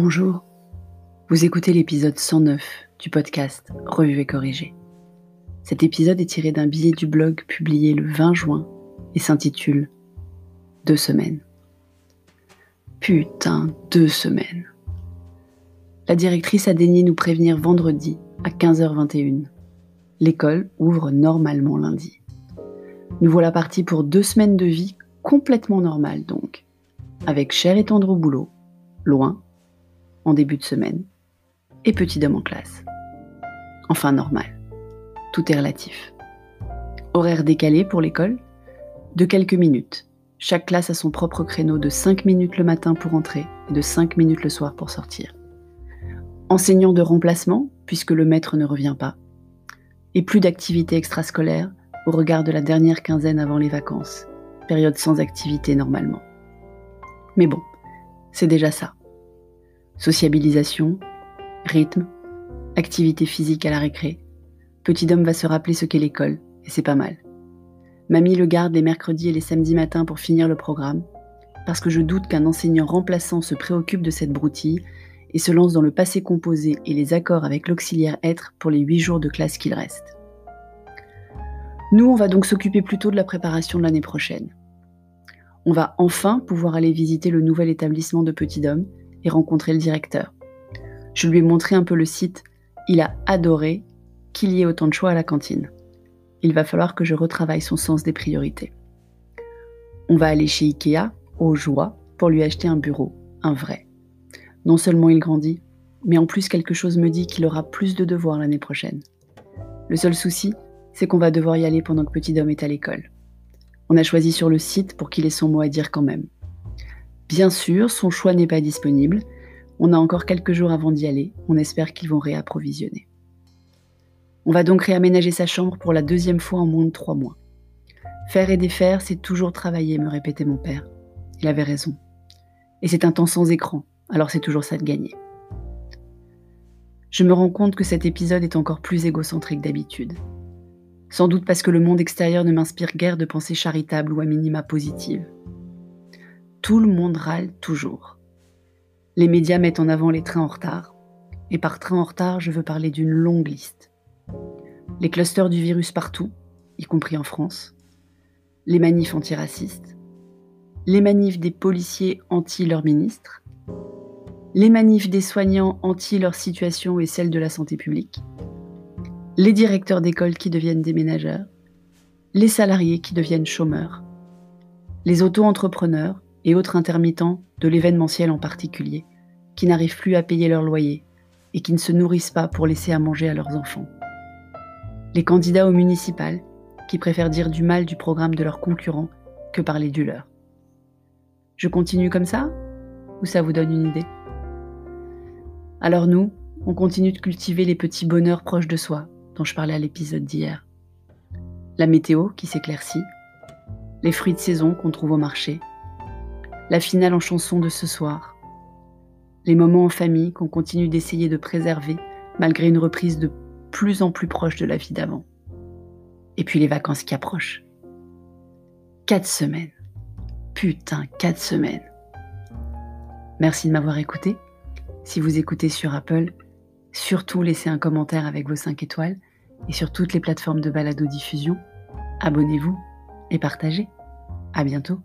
Bonjour, vous écoutez l'épisode 109 du podcast Revue et corrigé. Cet épisode est tiré d'un billet du blog publié le 20 juin et s'intitule Deux semaines. Putain, deux semaines. La directrice a daigné nous prévenir vendredi à 15h21. L'école ouvre normalement lundi. Nous voilà partis pour deux semaines de vie complètement normales donc, avec cher et tendre au boulot, loin, en début de semaine, et petit homme en classe. Enfin normal. Tout est relatif. Horaire décalé pour l'école De quelques minutes. Chaque classe a son propre créneau de 5 minutes le matin pour entrer et de 5 minutes le soir pour sortir. Enseignant de remplacement, puisque le maître ne revient pas. Et plus d'activités extrascolaires au regard de la dernière quinzaine avant les vacances, période sans activité normalement. Mais bon, c'est déjà ça. Sociabilisation, rythme, activité physique à la récré. Petit homme va se rappeler ce qu'est l'école, et c'est pas mal. Mamie le garde les mercredis et les samedis matins pour finir le programme, parce que je doute qu'un enseignant remplaçant se préoccupe de cette broutille et se lance dans le passé composé et les accords avec l'auxiliaire être pour les huit jours de classe qu'il reste. Nous, on va donc s'occuper plutôt de la préparation de l'année prochaine. On va enfin pouvoir aller visiter le nouvel établissement de Petit Homme et rencontrer le directeur. Je lui ai montré un peu le site. Il a adoré qu'il y ait autant de choix à la cantine. Il va falloir que je retravaille son sens des priorités. On va aller chez Ikea, au joie, pour lui acheter un bureau, un vrai. Non seulement il grandit, mais en plus quelque chose me dit qu'il aura plus de devoirs l'année prochaine. Le seul souci, c'est qu'on va devoir y aller pendant que Petit Homme est à l'école. On a choisi sur le site pour qu'il ait son mot à dire quand même. Bien sûr, son choix n'est pas disponible. On a encore quelques jours avant d'y aller. On espère qu'ils vont réapprovisionner. On va donc réaménager sa chambre pour la deuxième fois en moins de trois mois. Faire et défaire, c'est toujours travailler, me répétait mon père. Il avait raison. Et c'est un temps sans écran, alors c'est toujours ça de gagner. Je me rends compte que cet épisode est encore plus égocentrique d'habitude. Sans doute parce que le monde extérieur ne m'inspire guère de pensées charitables ou à minima positives. Tout le monde râle toujours. Les médias mettent en avant les trains en retard. Et par train en retard, je veux parler d'une longue liste. Les clusters du virus partout, y compris en France. Les manifs antiracistes. Les manifs des policiers anti leur ministre. Les manifs des soignants anti leur situation et celle de la santé publique. Les directeurs d'école qui deviennent déménageurs. Les salariés qui deviennent chômeurs. Les auto-entrepreneurs et autres intermittents de l'événementiel en particulier, qui n'arrivent plus à payer leur loyer et qui ne se nourrissent pas pour laisser à manger à leurs enfants. Les candidats aux municipales, qui préfèrent dire du mal du programme de leurs concurrents que parler du leur. Je continue comme ça Ou ça vous donne une idée? Alors nous, on continue de cultiver les petits bonheurs proches de soi, dont je parlais à l'épisode d'hier. La météo qui s'éclaircit, les fruits de saison qu'on trouve au marché, la finale en chanson de ce soir, les moments en famille qu'on continue d'essayer de préserver malgré une reprise de plus en plus proche de la vie d'avant. Et puis les vacances qui approchent. Quatre semaines. Putain, quatre semaines. Merci de m'avoir écouté. Si vous écoutez sur Apple, surtout laissez un commentaire avec vos 5 étoiles et sur toutes les plateformes de balado-diffusion, abonnez-vous et partagez. À bientôt.